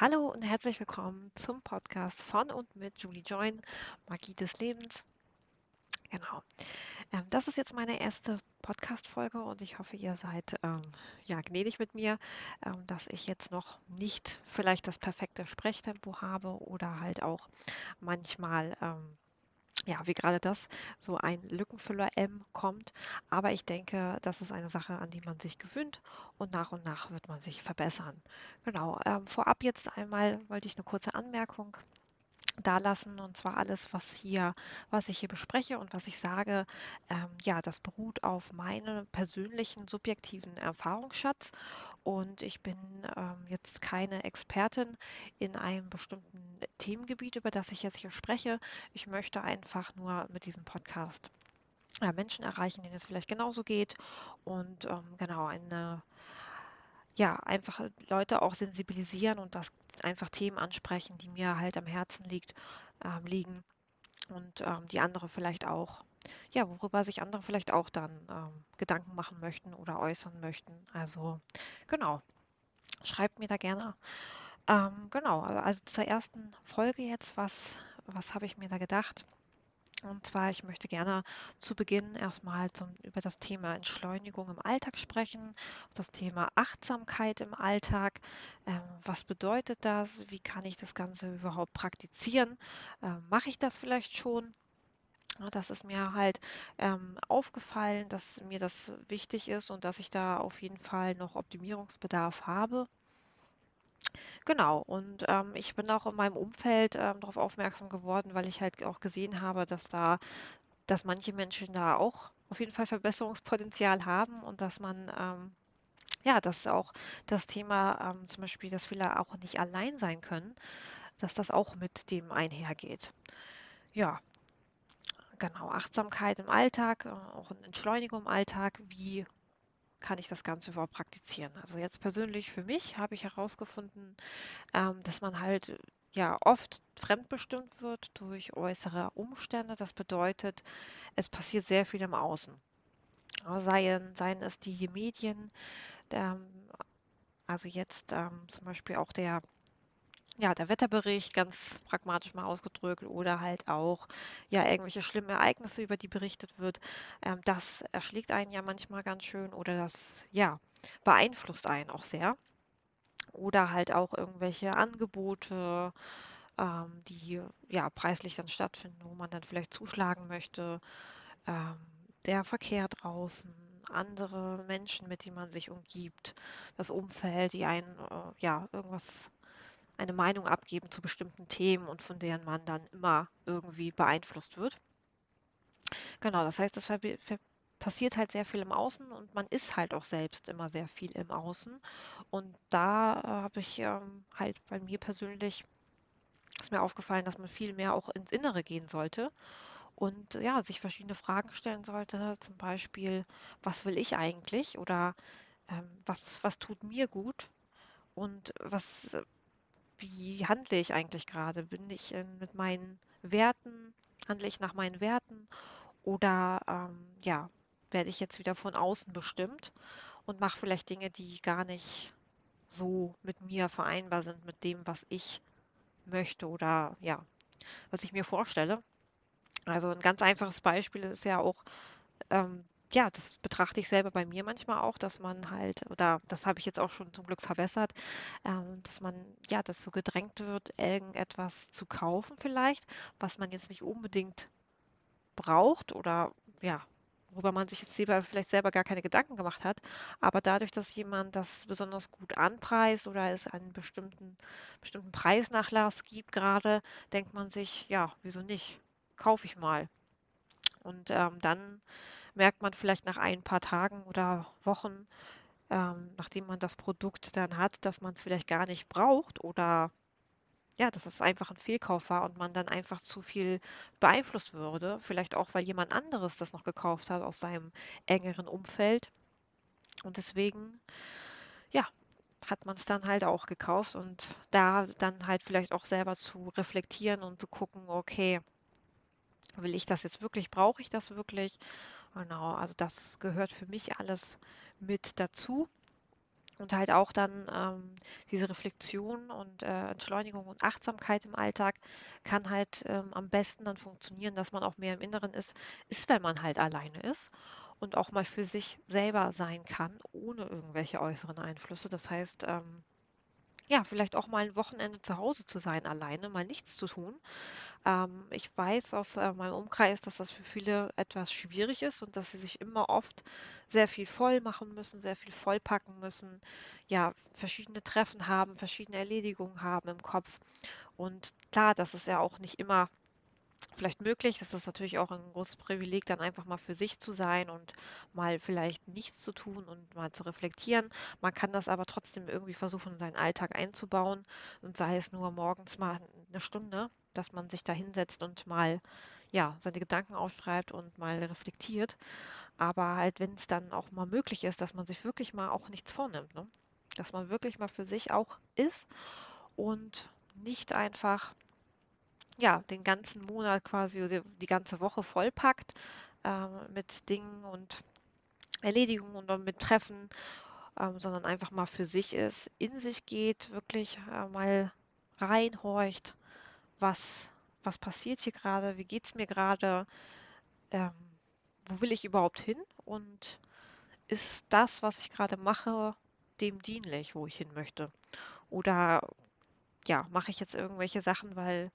Hallo und herzlich willkommen zum Podcast von und mit Julie Join, Magie des Lebens. Genau. Ähm, das ist jetzt meine erste Podcast-Folge und ich hoffe, ihr seid ähm, ja gnädig mit mir, ähm, dass ich jetzt noch nicht vielleicht das perfekte Sprechtempo habe oder halt auch manchmal ähm, ja, wie gerade das, so ein Lückenfüller M kommt. Aber ich denke, das ist eine Sache, an die man sich gewöhnt und nach und nach wird man sich verbessern. Genau, ähm, vorab jetzt einmal wollte ich eine kurze Anmerkung dalassen. Und zwar alles, was hier, was ich hier bespreche und was ich sage, ähm, ja, das beruht auf meinem persönlichen subjektiven Erfahrungsschatz. Und ich bin ähm, jetzt keine Expertin in einem bestimmten Themengebiet, über das ich jetzt hier spreche. Ich möchte einfach nur mit diesem Podcast ja, Menschen erreichen, denen es vielleicht genauso geht und ähm, genau eine ja, einfach Leute auch sensibilisieren und das einfach Themen ansprechen, die mir halt am Herzen liegt, ähm, liegen und ähm, die andere vielleicht auch, ja, worüber sich andere vielleicht auch dann ähm, Gedanken machen möchten oder äußern möchten. Also genau, schreibt mir da gerne. Ähm, genau, also zur ersten Folge jetzt, was, was habe ich mir da gedacht? Und zwar, ich möchte gerne zu Beginn erstmal zum, über das Thema Entschleunigung im Alltag sprechen, das Thema Achtsamkeit im Alltag. Ähm, was bedeutet das? Wie kann ich das Ganze überhaupt praktizieren? Ähm, Mache ich das vielleicht schon? Das ist mir halt ähm, aufgefallen, dass mir das wichtig ist und dass ich da auf jeden Fall noch Optimierungsbedarf habe. Genau, und ähm, ich bin auch in meinem Umfeld ähm, darauf aufmerksam geworden, weil ich halt auch gesehen habe, dass da, dass manche Menschen da auch auf jeden Fall Verbesserungspotenzial haben und dass man ähm, ja, dass auch das Thema ähm, zum Beispiel, dass viele auch nicht allein sein können, dass das auch mit dem einhergeht. Ja, genau, Achtsamkeit im Alltag, äh, auch Entschleunigung im Alltag, wie kann ich das Ganze überhaupt praktizieren? Also jetzt persönlich für mich habe ich herausgefunden, ähm, dass man halt ja oft fremdbestimmt wird durch äußere Umstände. Das bedeutet, es passiert sehr viel im Außen. Seien, seien es die Medien, ähm, also jetzt ähm, zum Beispiel auch der ja, der Wetterbericht ganz pragmatisch mal ausgedrückt oder halt auch ja irgendwelche schlimmen Ereignisse, über die berichtet wird. Ähm, das erschlägt einen ja manchmal ganz schön oder das ja beeinflusst einen auch sehr. Oder halt auch irgendwelche Angebote, ähm, die ja preislich dann stattfinden, wo man dann vielleicht zuschlagen möchte. Ähm, der Verkehr draußen, andere Menschen, mit denen man sich umgibt, das Umfeld, die einen äh, ja irgendwas eine Meinung abgeben zu bestimmten Themen und von deren man dann immer irgendwie beeinflusst wird. Genau, das heißt, es passiert halt sehr viel im Außen und man ist halt auch selbst immer sehr viel im Außen. Und da äh, habe ich ähm, halt bei mir persönlich ist mir aufgefallen, dass man viel mehr auch ins Innere gehen sollte und ja, sich verschiedene Fragen stellen sollte. Zum Beispiel, was will ich eigentlich oder ähm, was, was tut mir gut und was wie handle ich eigentlich gerade? Bin ich äh, mit meinen Werten, handle ich nach meinen Werten oder ähm, ja, werde ich jetzt wieder von außen bestimmt und mache vielleicht Dinge, die gar nicht so mit mir vereinbar sind, mit dem, was ich möchte oder ja, was ich mir vorstelle. Also ein ganz einfaches Beispiel ist ja auch ähm, ja, das betrachte ich selber bei mir manchmal auch, dass man halt, oder das habe ich jetzt auch schon zum Glück verbessert, ähm, dass man, ja, so gedrängt wird, irgendetwas zu kaufen vielleicht, was man jetzt nicht unbedingt braucht oder ja, worüber man sich jetzt selber, vielleicht selber gar keine Gedanken gemacht hat. Aber dadurch, dass jemand das besonders gut anpreist oder es einen bestimmten, bestimmten Preisnachlass gibt gerade, denkt man sich, ja, wieso nicht? Kaufe ich mal. Und ähm, dann merkt man vielleicht nach ein paar Tagen oder Wochen, ähm, nachdem man das Produkt dann hat, dass man es vielleicht gar nicht braucht oder ja, dass es einfach ein Fehlkauf war und man dann einfach zu viel beeinflusst würde. Vielleicht auch, weil jemand anderes das noch gekauft hat aus seinem engeren Umfeld. Und deswegen, ja, hat man es dann halt auch gekauft und da dann halt vielleicht auch selber zu reflektieren und zu gucken, okay, will ich das jetzt wirklich, brauche ich das wirklich? Genau, also das gehört für mich alles mit dazu. Und halt auch dann ähm, diese Reflexion und äh, Entschleunigung und Achtsamkeit im Alltag kann halt ähm, am besten dann funktionieren, dass man auch mehr im Inneren ist, ist, wenn man halt alleine ist und auch mal für sich selber sein kann, ohne irgendwelche äußeren Einflüsse. Das heißt, ähm, ja, vielleicht auch mal ein Wochenende zu Hause zu sein, alleine, mal nichts zu tun. Ähm, ich weiß aus äh, meinem Umkreis, dass das für viele etwas schwierig ist und dass sie sich immer oft sehr viel voll machen müssen, sehr viel vollpacken müssen, ja, verschiedene Treffen haben, verschiedene Erledigungen haben im Kopf. Und klar, das ist ja auch nicht immer vielleicht möglich. Das ist natürlich auch ein großes Privileg, dann einfach mal für sich zu sein und mal vielleicht nichts zu tun und mal zu reflektieren. Man kann das aber trotzdem irgendwie versuchen, in seinen Alltag einzubauen und sei es nur morgens mal eine Stunde, dass man sich da hinsetzt und mal ja, seine Gedanken aufschreibt und mal reflektiert. Aber halt, wenn es dann auch mal möglich ist, dass man sich wirklich mal auch nichts vornimmt, ne? dass man wirklich mal für sich auch ist und nicht einfach ja, den ganzen Monat quasi oder die ganze Woche vollpackt äh, mit Dingen und Erledigungen und mit Treffen, ähm, sondern einfach mal für sich ist, in sich geht, wirklich äh, mal reinhorcht, was, was passiert hier gerade, wie geht es mir gerade, ähm, wo will ich überhaupt hin und ist das, was ich gerade mache, dem dienlich, wo ich hin möchte? Oder ja, mache ich jetzt irgendwelche Sachen, weil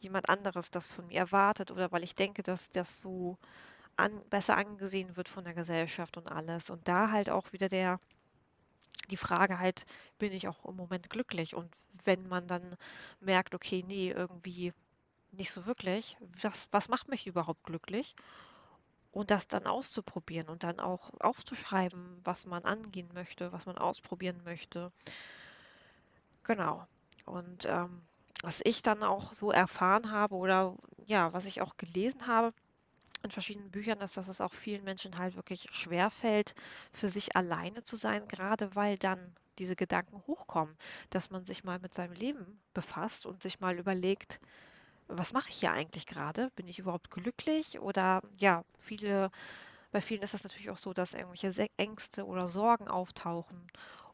jemand anderes das von mir erwartet oder weil ich denke, dass das so an, besser angesehen wird von der Gesellschaft und alles. Und da halt auch wieder der, die Frage halt, bin ich auch im Moment glücklich? Und wenn man dann merkt, okay, nee, irgendwie nicht so wirklich, was, was macht mich überhaupt glücklich? Und das dann auszuprobieren und dann auch aufzuschreiben, was man angehen möchte, was man ausprobieren möchte. Genau. Und ähm, was ich dann auch so erfahren habe oder ja, was ich auch gelesen habe in verschiedenen Büchern, ist, dass es auch vielen Menschen halt wirklich schwer fällt, für sich alleine zu sein, gerade weil dann diese Gedanken hochkommen, dass man sich mal mit seinem Leben befasst und sich mal überlegt, was mache ich hier eigentlich gerade? Bin ich überhaupt glücklich? Oder ja, viele, bei vielen ist es natürlich auch so, dass irgendwelche Ängste oder Sorgen auftauchen.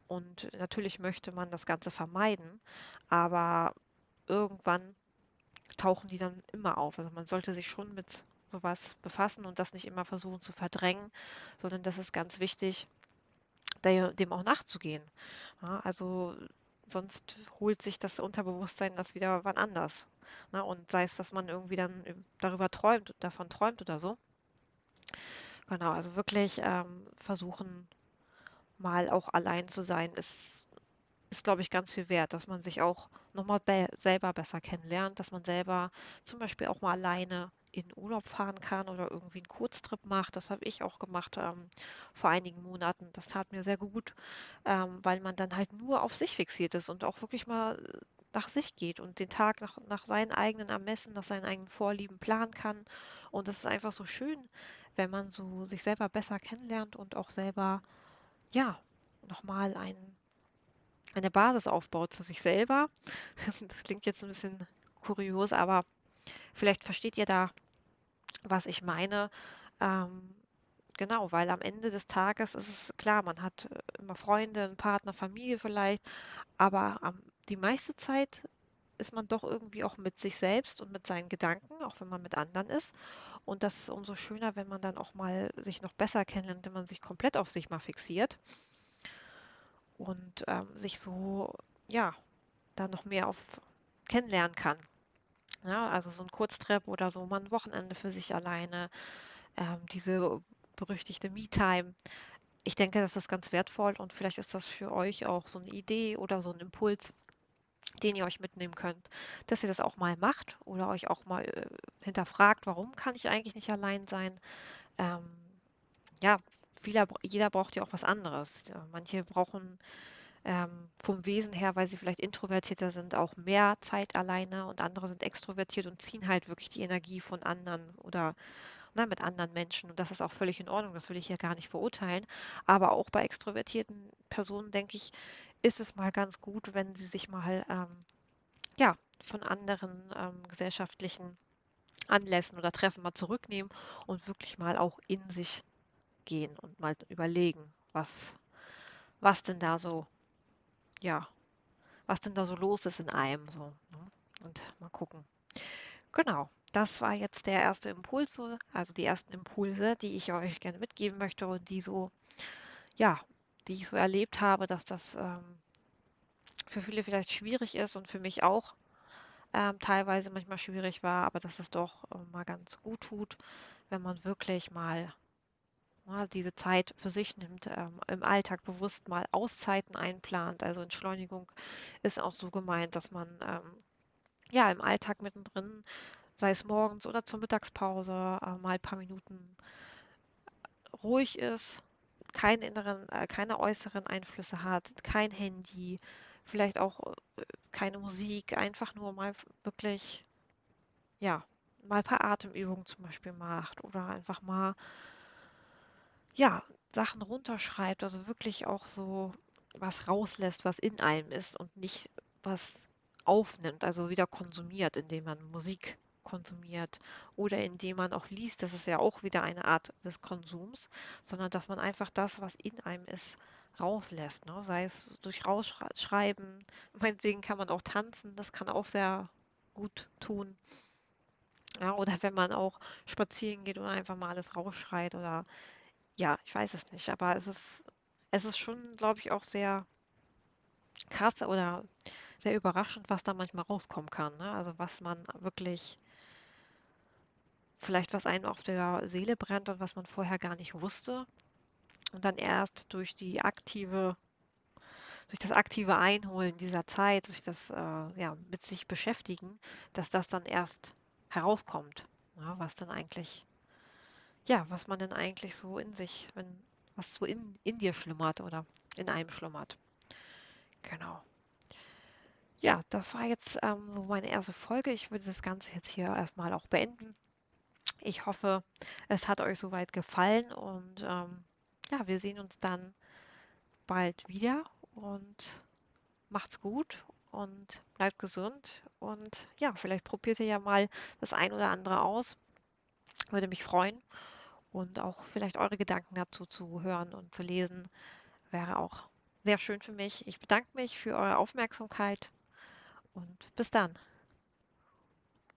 Und natürlich möchte man das Ganze vermeiden, aber irgendwann tauchen die dann immer auf. Also man sollte sich schon mit sowas befassen und das nicht immer versuchen zu verdrängen, sondern das ist ganz wichtig, dem auch nachzugehen. Ja, also sonst holt sich das Unterbewusstsein das wieder wann anders. Ne? Und sei es, dass man irgendwie dann darüber träumt, davon träumt oder so. Genau, also wirklich ähm, versuchen, mal auch allein zu sein, ist ist, glaube ich, ganz viel wert, dass man sich auch nochmal be selber besser kennenlernt, dass man selber zum Beispiel auch mal alleine in Urlaub fahren kann oder irgendwie einen Kurztrip macht. Das habe ich auch gemacht ähm, vor einigen Monaten. Das tat mir sehr gut, ähm, weil man dann halt nur auf sich fixiert ist und auch wirklich mal nach sich geht und den Tag nach, nach seinen eigenen Ermessen, nach seinen eigenen Vorlieben planen kann. Und das ist einfach so schön, wenn man so sich selber besser kennenlernt und auch selber, ja, nochmal einen eine Basis aufbaut zu sich selber. Das klingt jetzt ein bisschen kurios, aber vielleicht versteht ihr da, was ich meine. Ähm, genau, weil am Ende des Tages ist es klar, man hat äh, immer Freunde, einen Partner, Familie vielleicht, aber ähm, die meiste Zeit ist man doch irgendwie auch mit sich selbst und mit seinen Gedanken, auch wenn man mit anderen ist. Und das ist umso schöner, wenn man dann auch mal sich noch besser kennenlernt, wenn man sich komplett auf sich mal fixiert und ähm, sich so, ja, da noch mehr auf kennenlernen kann. Ja, also so ein Kurztrip oder so mal ein Wochenende für sich alleine, ähm, diese berüchtigte Me-Time. Ich denke, das ist ganz wertvoll und vielleicht ist das für euch auch so eine Idee oder so ein Impuls, den ihr euch mitnehmen könnt, dass ihr das auch mal macht oder euch auch mal äh, hinterfragt, warum kann ich eigentlich nicht allein sein? Ähm, ja, vieler, jeder braucht ja auch was anderes. Manche brauchen ähm, vom Wesen her, weil sie vielleicht introvertierter sind, auch mehr Zeit alleine und andere sind extrovertiert und ziehen halt wirklich die Energie von anderen oder ne, mit anderen Menschen. Und das ist auch völlig in Ordnung, das will ich hier gar nicht verurteilen. Aber auch bei extrovertierten Personen, denke ich, ist es mal ganz gut, wenn sie sich mal ähm, ja, von anderen ähm, gesellschaftlichen Anlässen oder Treffen mal zurücknehmen und wirklich mal auch in sich gehen und mal überlegen, was, was denn da so ja, was denn da so los ist in einem so. Ne? Und mal gucken. Genau, das war jetzt der erste Impuls, also die ersten Impulse, die ich euch gerne mitgeben möchte und die so, ja, die ich so erlebt habe, dass das ähm, für viele vielleicht schwierig ist und für mich auch ähm, teilweise manchmal schwierig war, aber dass es doch äh, mal ganz gut tut, wenn man wirklich mal diese Zeit für sich nimmt, ähm, im Alltag bewusst mal Auszeiten einplant. Also Entschleunigung ist auch so gemeint, dass man ähm, ja im Alltag mittendrin, sei es morgens oder zur Mittagspause, äh, mal ein paar Minuten ruhig ist, keine inneren, äh, keine äußeren Einflüsse hat, kein Handy, vielleicht auch äh, keine Musik, einfach nur mal wirklich, ja, mal ein paar Atemübungen zum Beispiel macht oder einfach mal, ja, Sachen runterschreibt, also wirklich auch so was rauslässt, was in einem ist und nicht was aufnimmt, also wieder konsumiert, indem man Musik konsumiert oder indem man auch liest, das ist ja auch wieder eine Art des Konsums, sondern dass man einfach das, was in einem ist, rauslässt, ne? sei es durch Rausschreiben, meinetwegen kann man auch tanzen, das kann auch sehr gut tun. Ja, oder wenn man auch spazieren geht und einfach mal alles rausschreit oder ja, ich weiß es nicht, aber es ist, es ist schon, glaube ich, auch sehr krass oder sehr überraschend, was da manchmal rauskommen kann. Ne? Also was man wirklich, vielleicht was einem auf der Seele brennt und was man vorher gar nicht wusste. Und dann erst durch die aktive, durch das aktive Einholen dieser Zeit, durch das äh, ja, mit sich beschäftigen, dass das dann erst herauskommt, ja, was dann eigentlich, ja, was man denn eigentlich so in sich, wenn, was so in, in dir schlummert oder in einem schlummert. Genau. Ja, das war jetzt ähm, so meine erste Folge. Ich würde das Ganze jetzt hier erstmal auch beenden. Ich hoffe, es hat euch soweit gefallen und ähm, ja, wir sehen uns dann bald wieder und macht's gut und bleibt gesund und ja, vielleicht probiert ihr ja mal das ein oder andere aus. Würde mich freuen und auch vielleicht eure Gedanken dazu zu hören und zu lesen wäre auch sehr schön für mich. Ich bedanke mich für eure Aufmerksamkeit und bis dann.